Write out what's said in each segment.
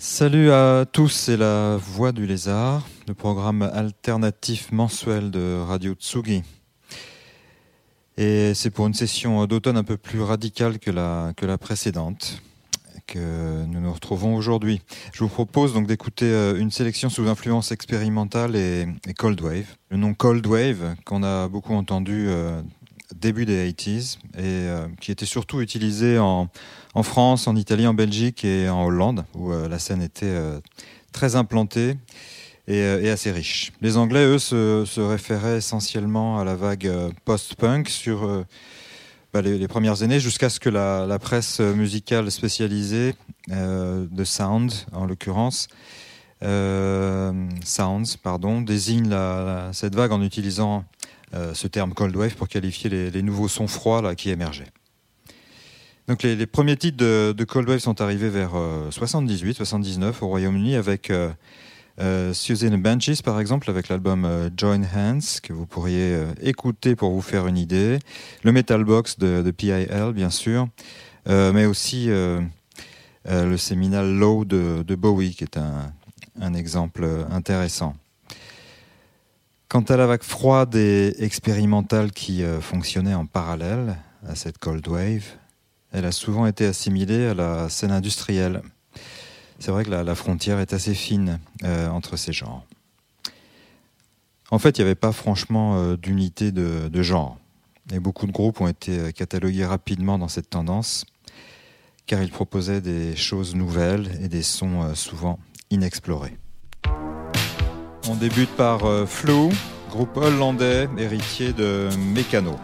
Salut à tous, c'est la Voix du Lézard, le programme alternatif mensuel de Radio Tsugi. Et c'est pour une session d'automne un peu plus radicale que la, que la précédente que nous nous retrouvons aujourd'hui. Je vous propose donc d'écouter euh, une sélection sous influence expérimentale et, Cold Wave. Le nom Cold Wave, qu'on a beaucoup entendu euh, début des 80s et euh, qui était surtout utilisé en, en France, en Italie, en Belgique et en Hollande, où euh, la scène était euh, très implantée euh, et, assez riche. Les Anglais, eux, se, référaient essentiellement à la vague post-punk sur bah, les, premières années, jusqu'à ce que la, presse musicale spécialisée de Sound, en l'occurrence, pardon, désigne cette vague en utilisant ce terme cold wave pour qualifier les, nouveaux sons froids qui émergeaient. Donc les, premiers titres de, Cold Wave sont arrivés vers 78, euh, 79 au Royaume-Uni avec euh, euh, Susan Benches, par exemple, avec l'album Join Hands, que vous pourriez écouter pour vous faire une idée. Le Metal Box de, PIL, bien sûr. mais aussi le séminal Low de, Bowie, qui est un, un, exemple intéressant. Quant à la vague froide et expérimentale qui fonctionnait en parallèle à cette Cold Wave, elle a souvent été assimilée à la scène industrielle. C'est vrai que la, frontière est assez fine euh, entre ces genres. En fait, il n'y avait pas franchement euh, d'unité de, genre. Et beaucoup de groupes ont été euh, catalogués rapidement dans cette tendance, car ils proposaient des choses nouvelles et des sons souvent inexplorés. On débute par Flou, groupe hollandais héritier de Mécano.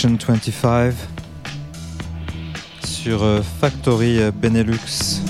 25 sur euh, Factory euh, Benelux.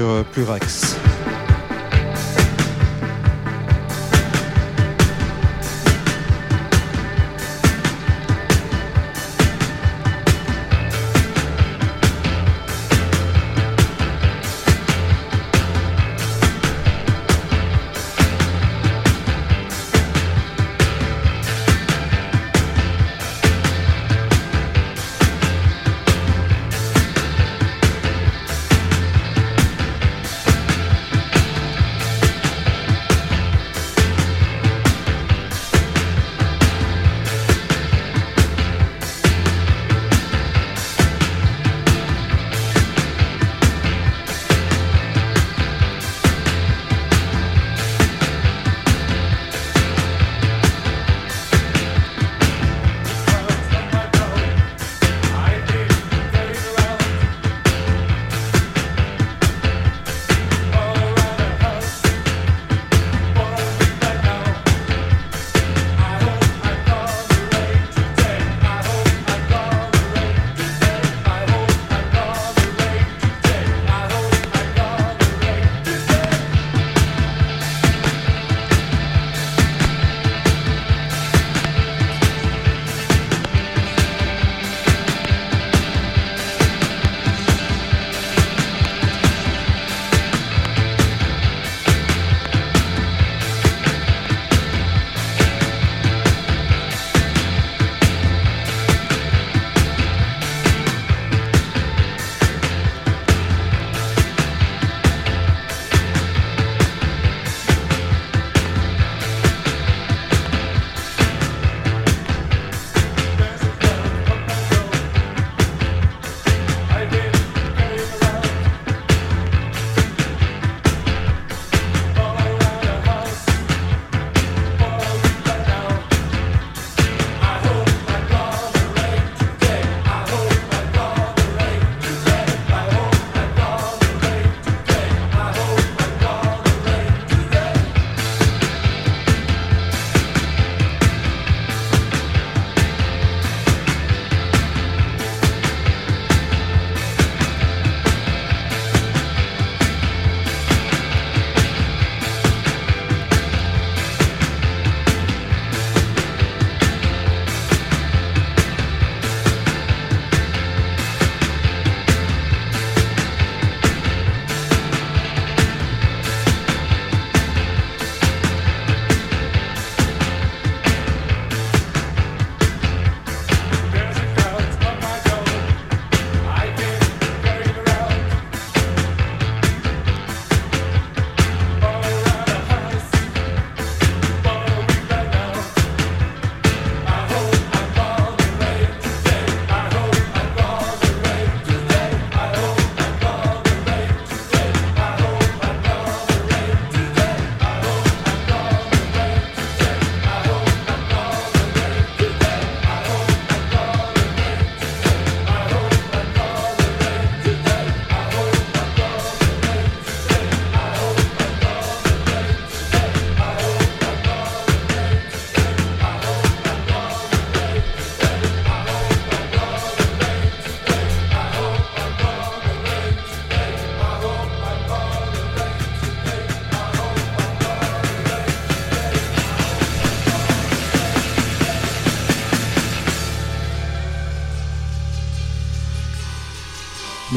plus euh, Plurax.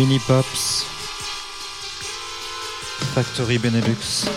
Mini Pops, Factory Benelux.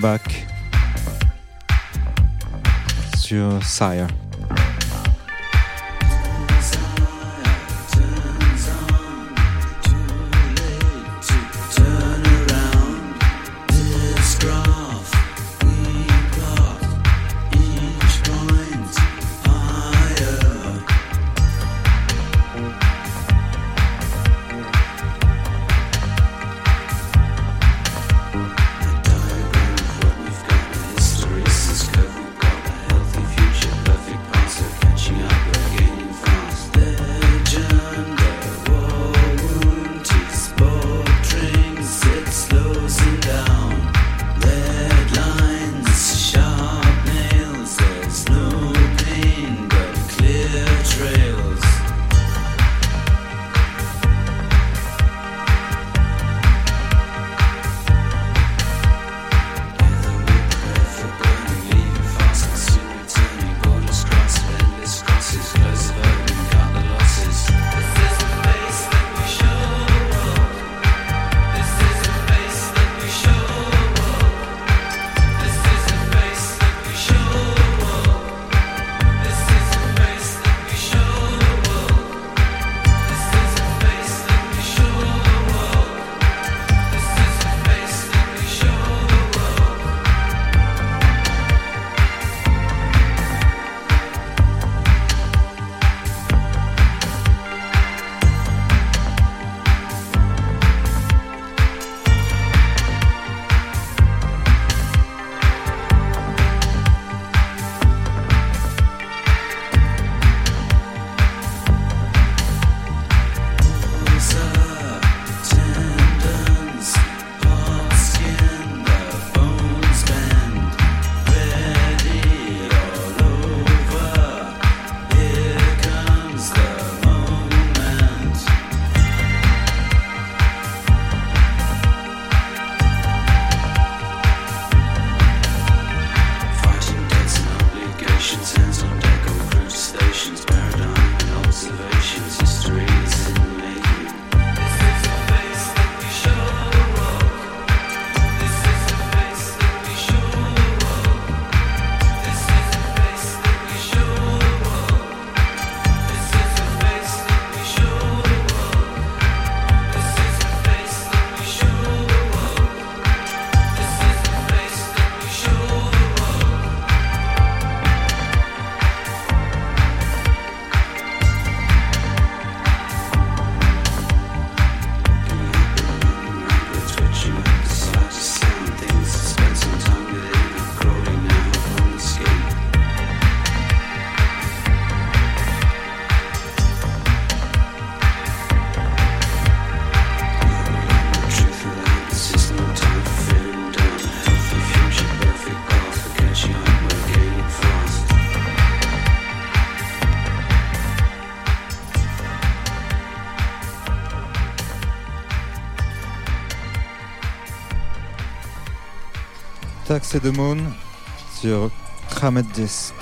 back sur Sire. Taxe de Moon sur Kramet 10.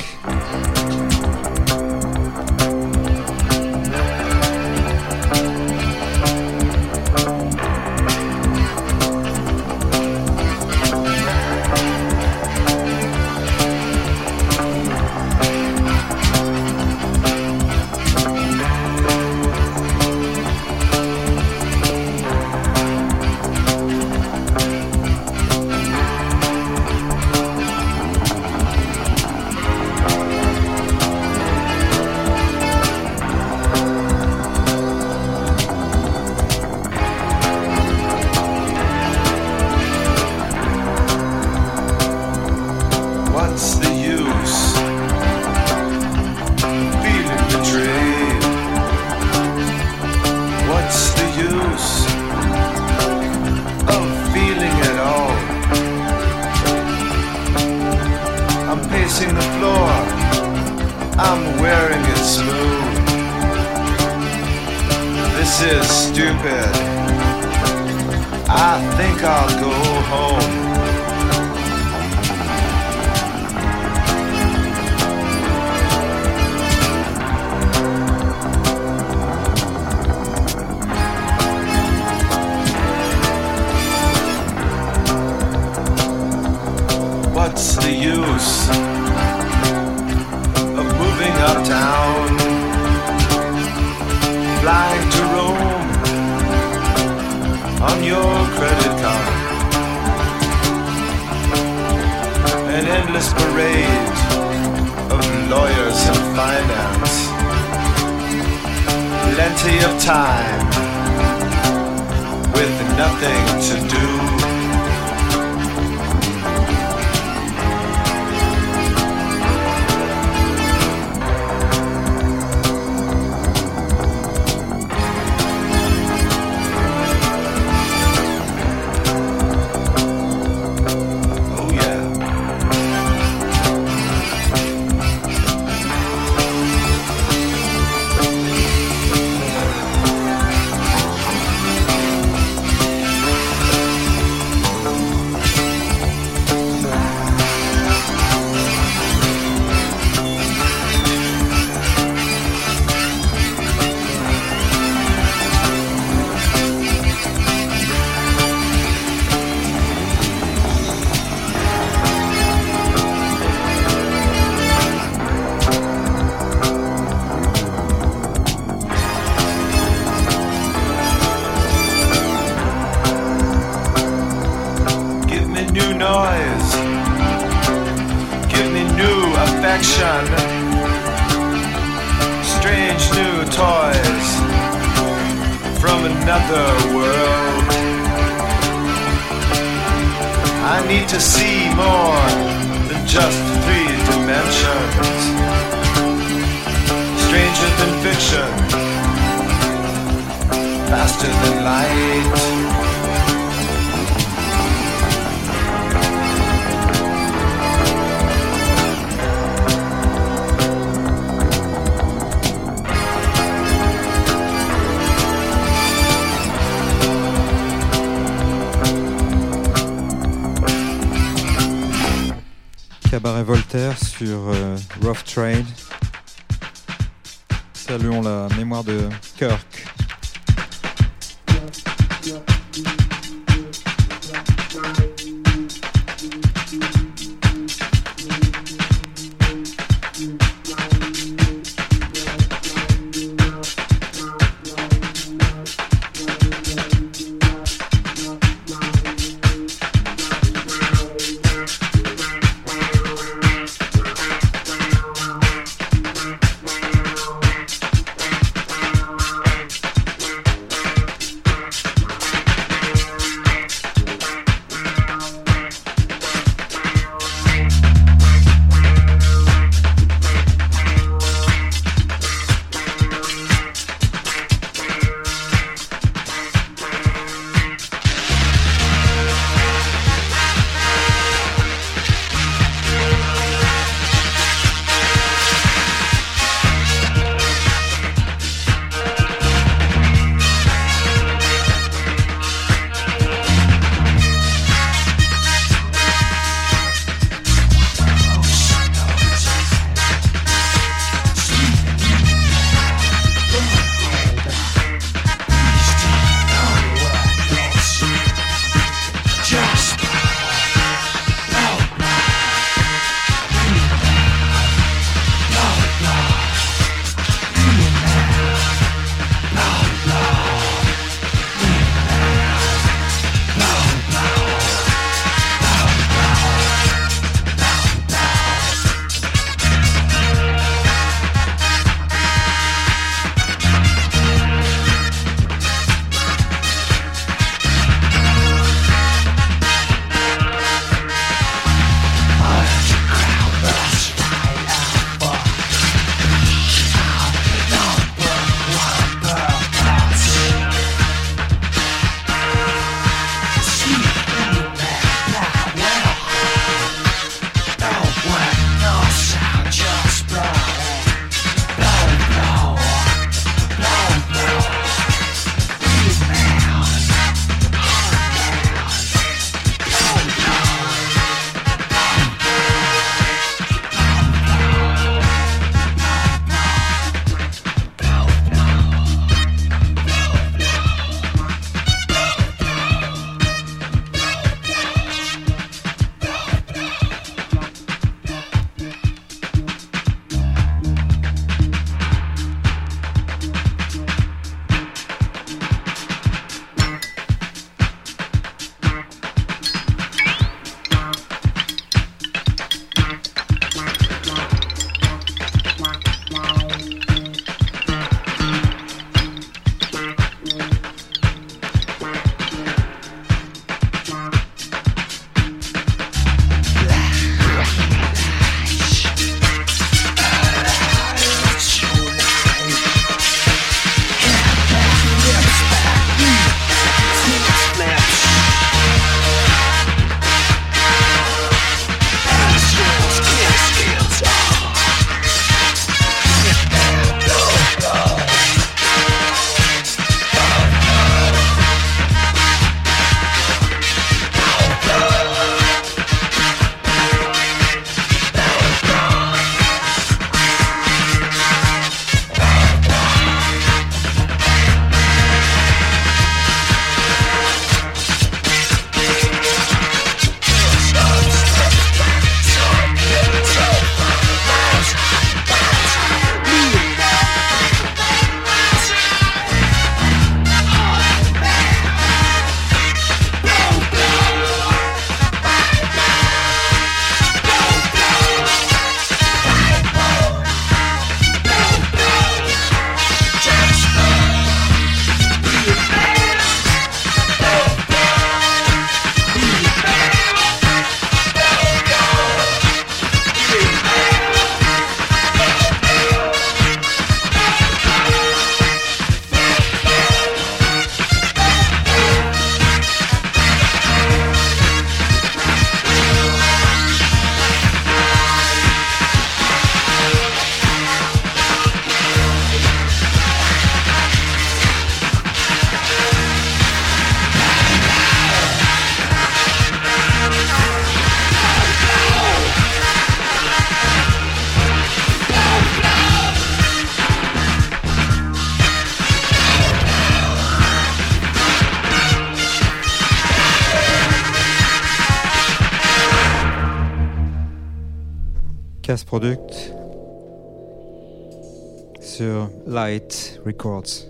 to Light Records.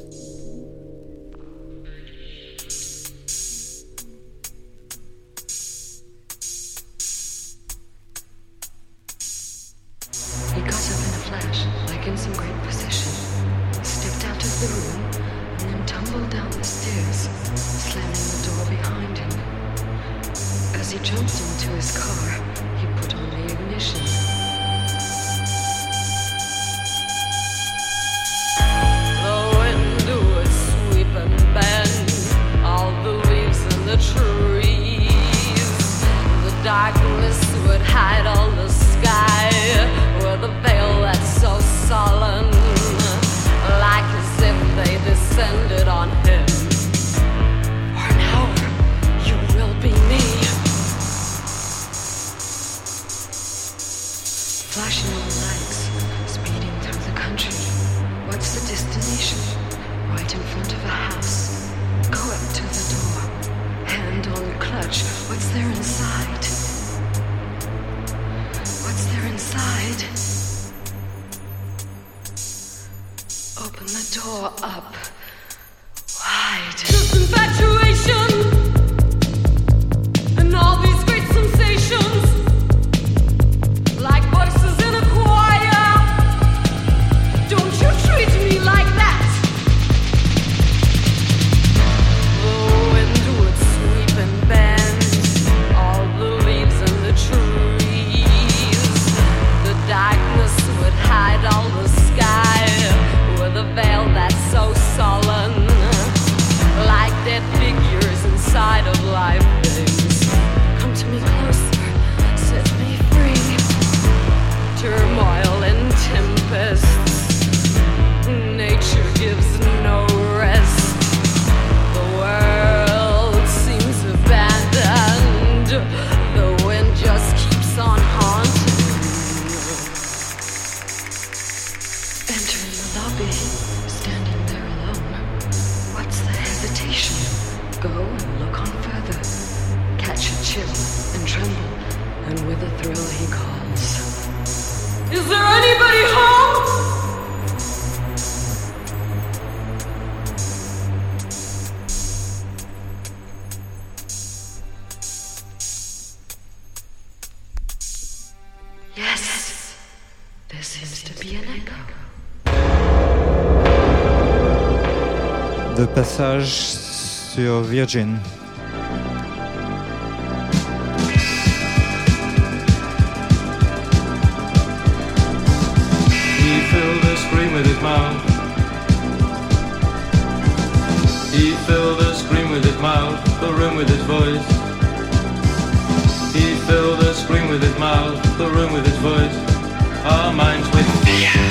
Go and look on further. Catch a chill and tremble, and with a thrill he calls. Is there anybody home? passage to your virgin. He filled the screen with his mouth. He filled the screen with his mouth, the room with his voice. He filled the screen with his mouth, the room with his voice. Our minds with fear.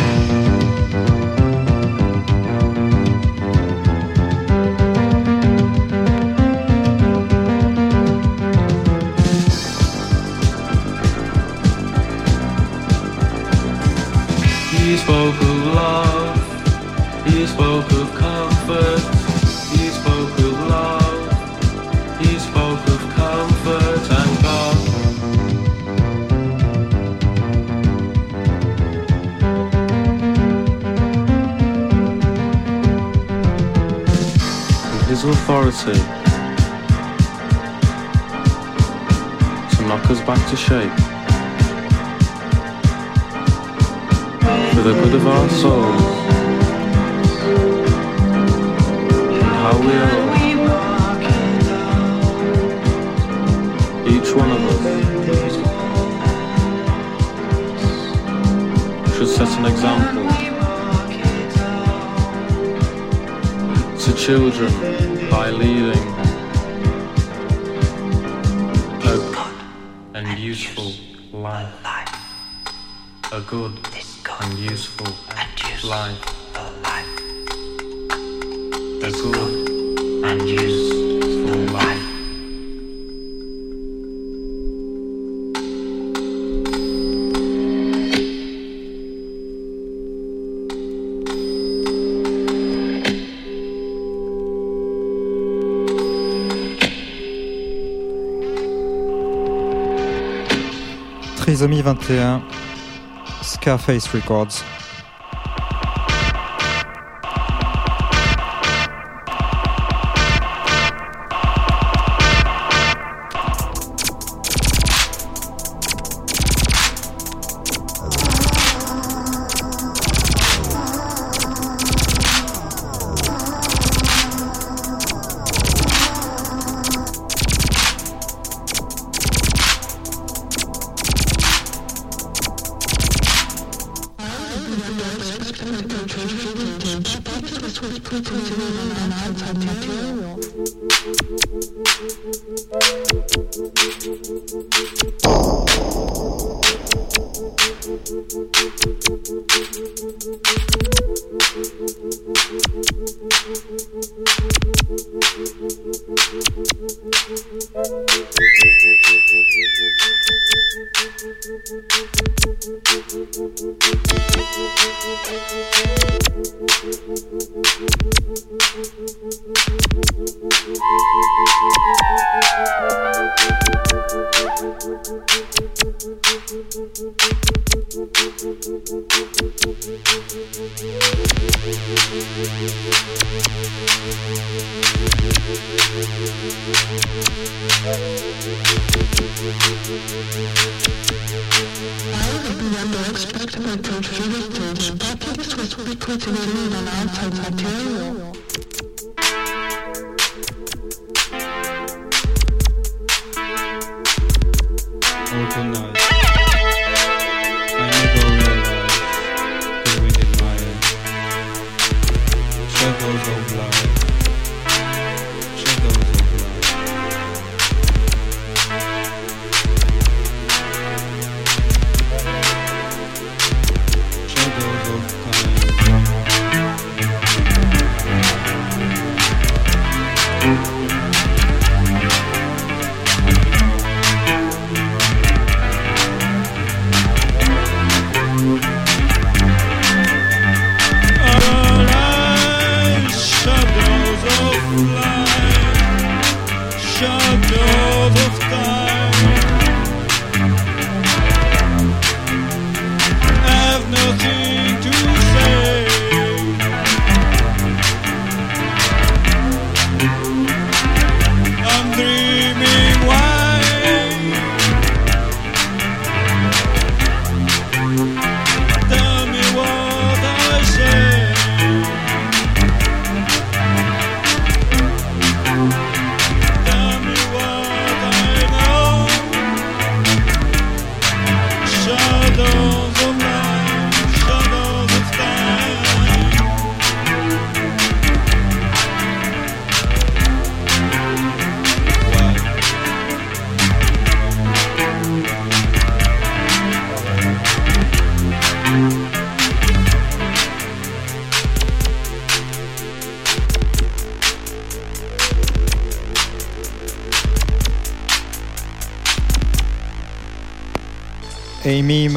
into shape. For the good of our souls and how we are, each one of us should set an example to children by leading. useful life. A good and useful life. A good and useful. amis 21, Scarface Records.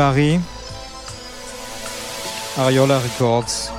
Marie, Ariola Records.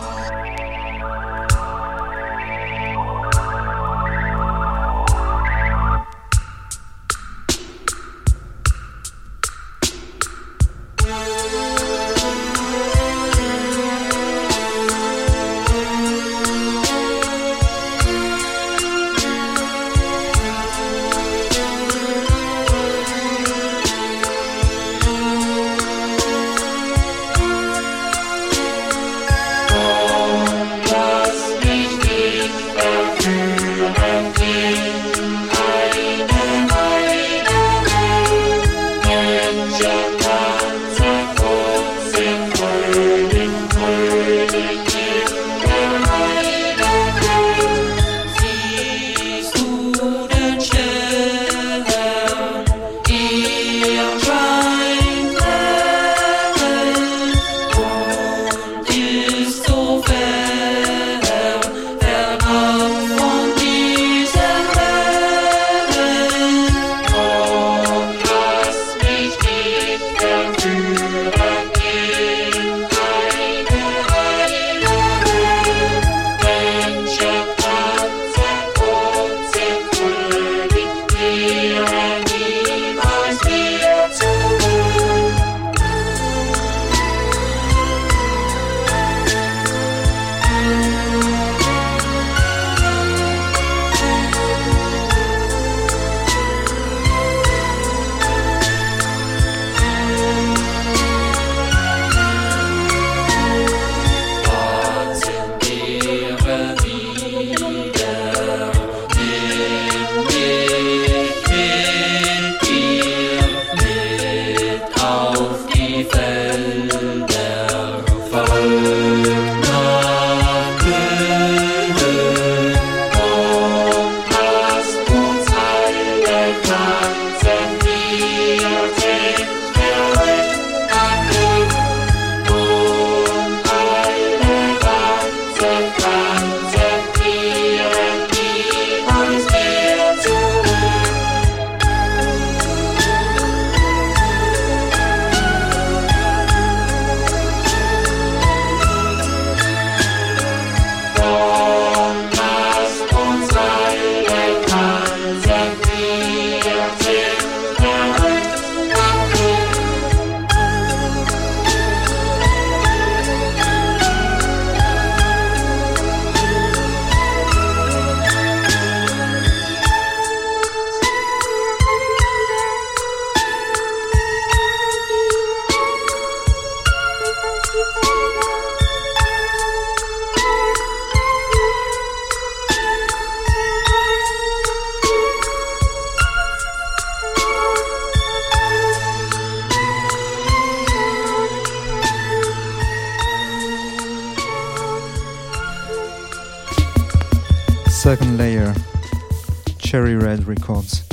second layer, Cherry Red Records.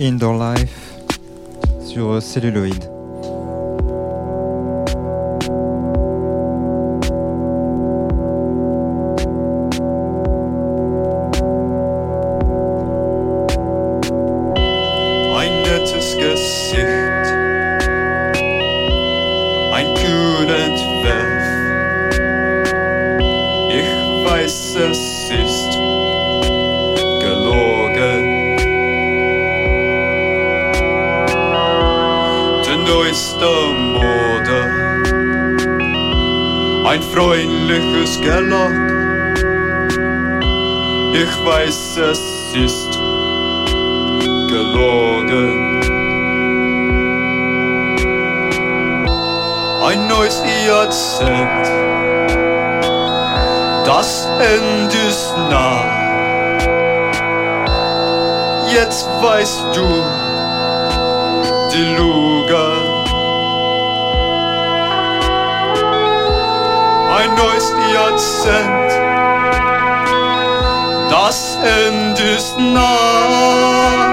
Indoor Life sur euh, Celluloid. ist gelogen. Ich weiß, es ist gelogen. Ein neues Jahrzehnt, das Ende ist nah. Jetzt weißt du die Lüge. ein neues Jahrzehnt. Das Ende ist nah.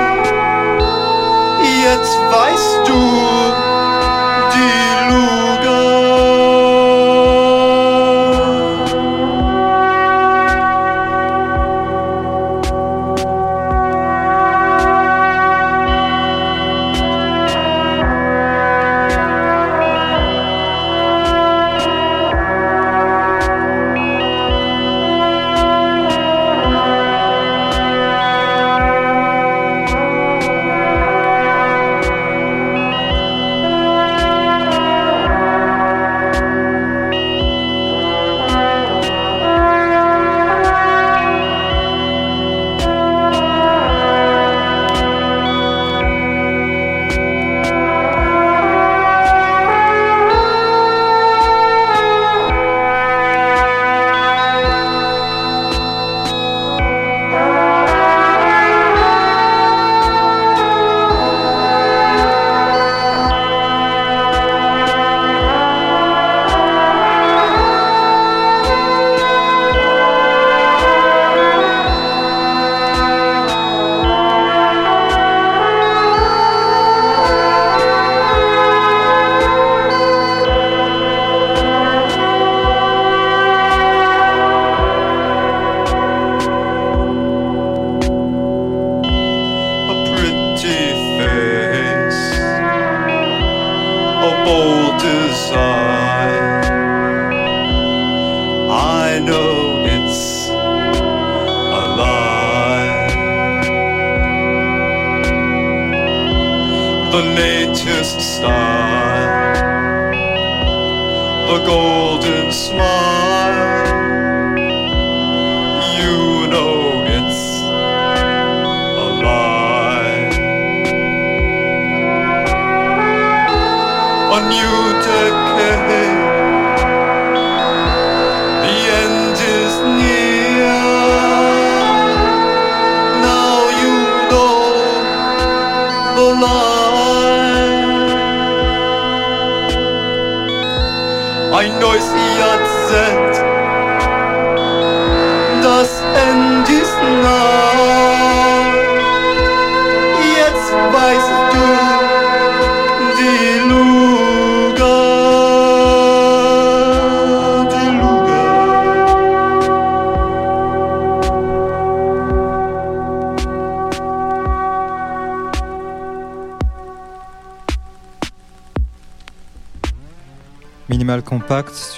just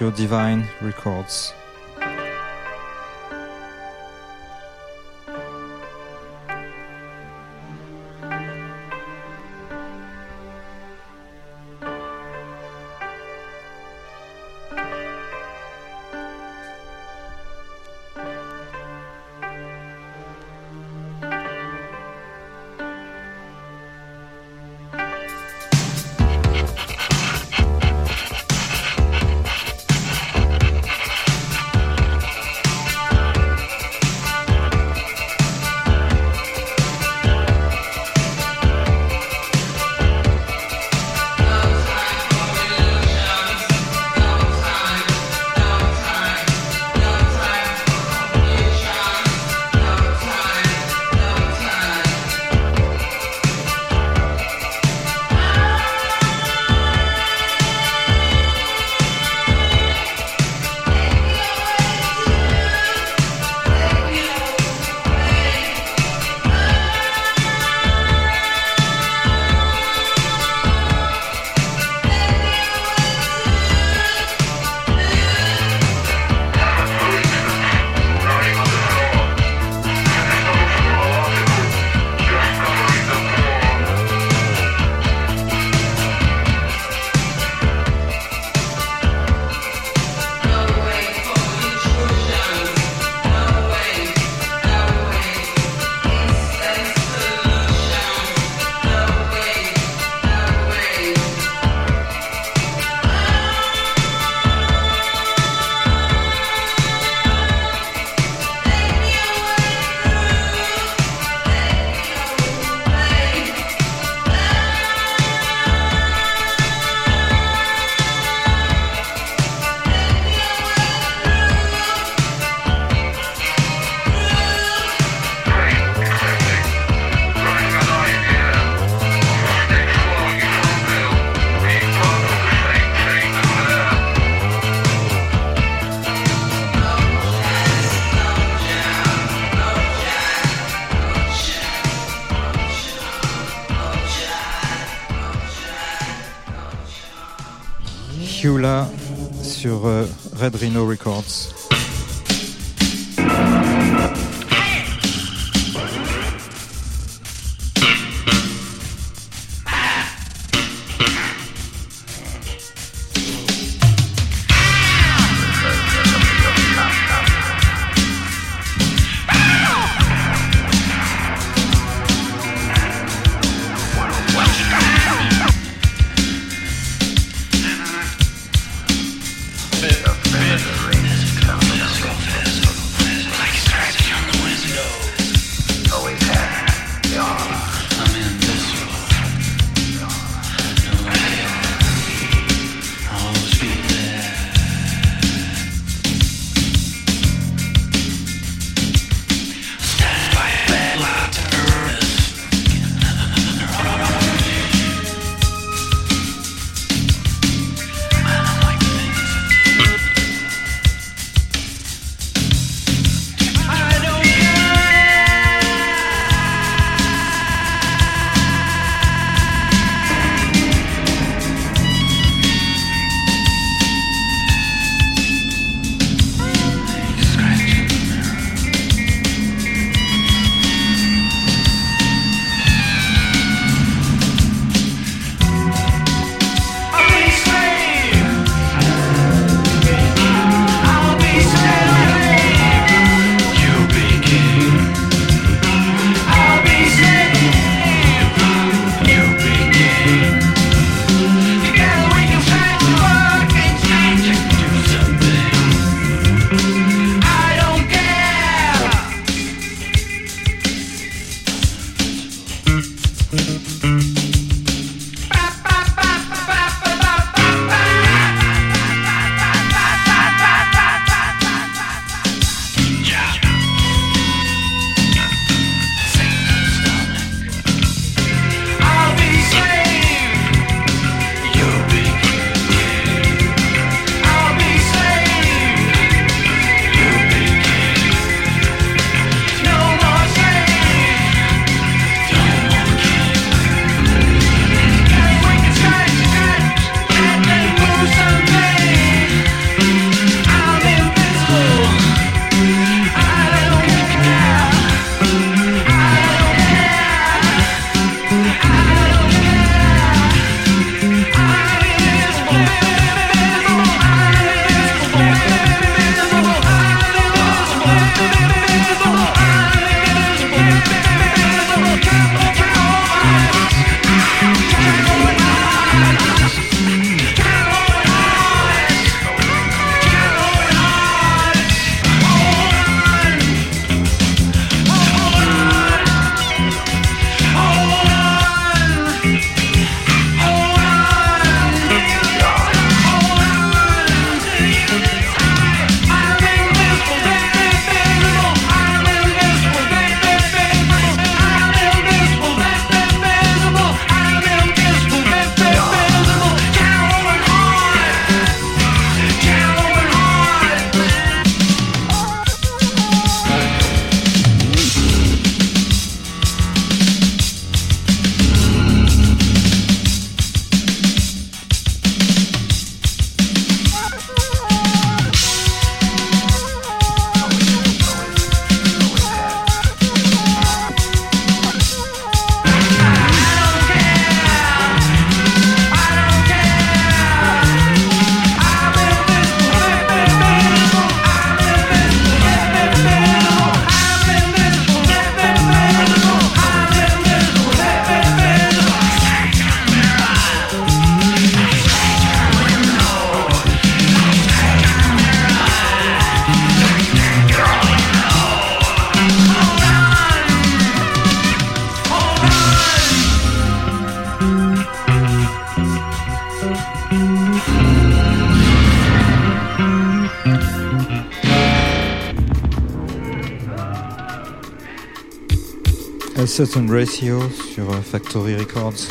Divine Records. Padrino Records. Certain Ratio sur euh, Factory Records.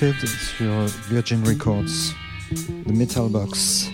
Wasted sur Virgin Records, The Metal Box.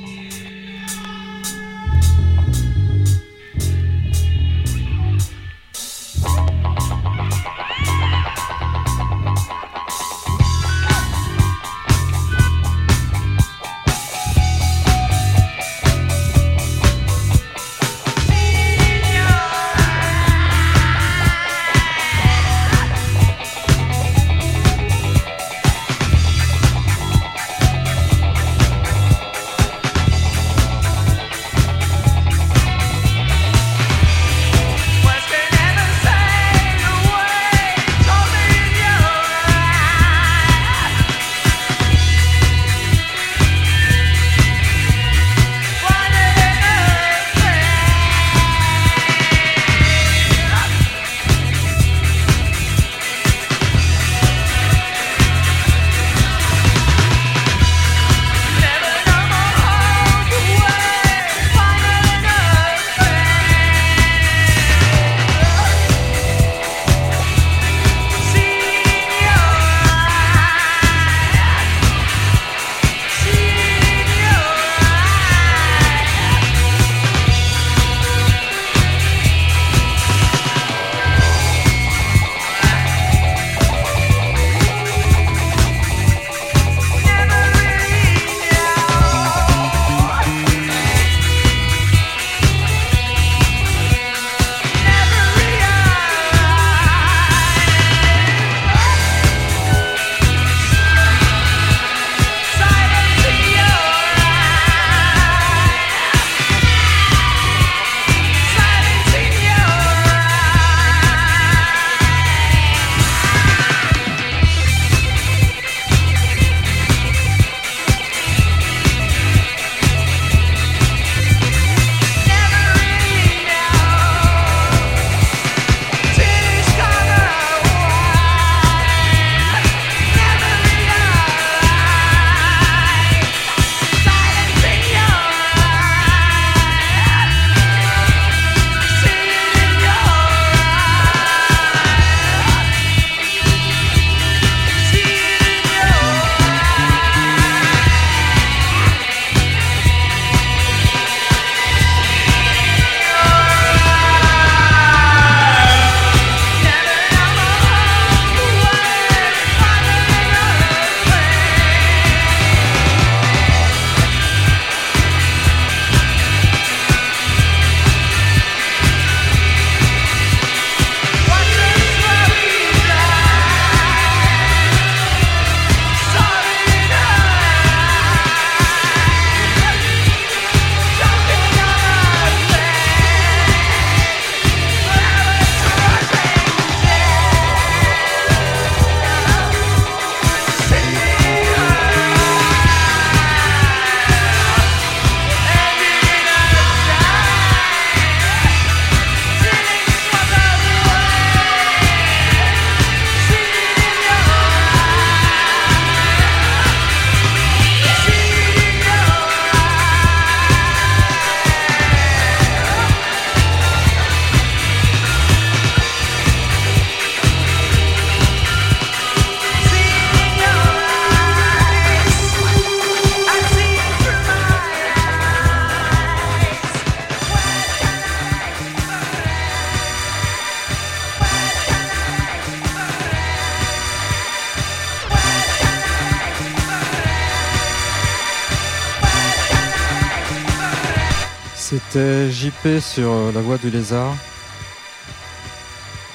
sur euh, la voie du lézard,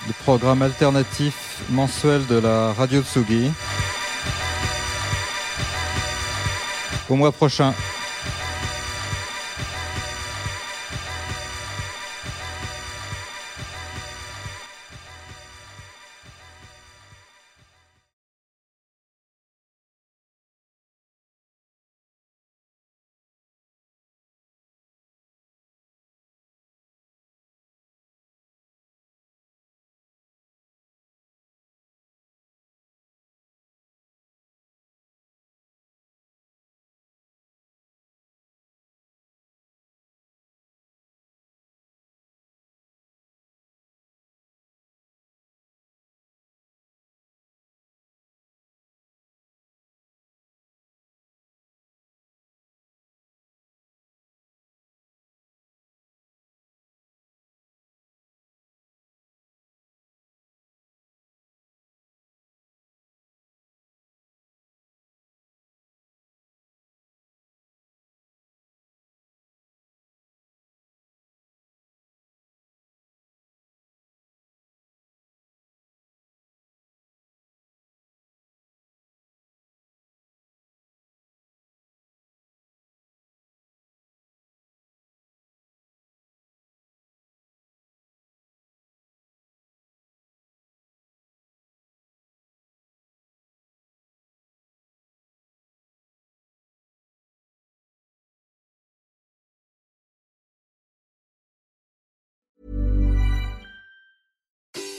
le programme alternatif mensuel de la radio Tsugi. Au mois prochain.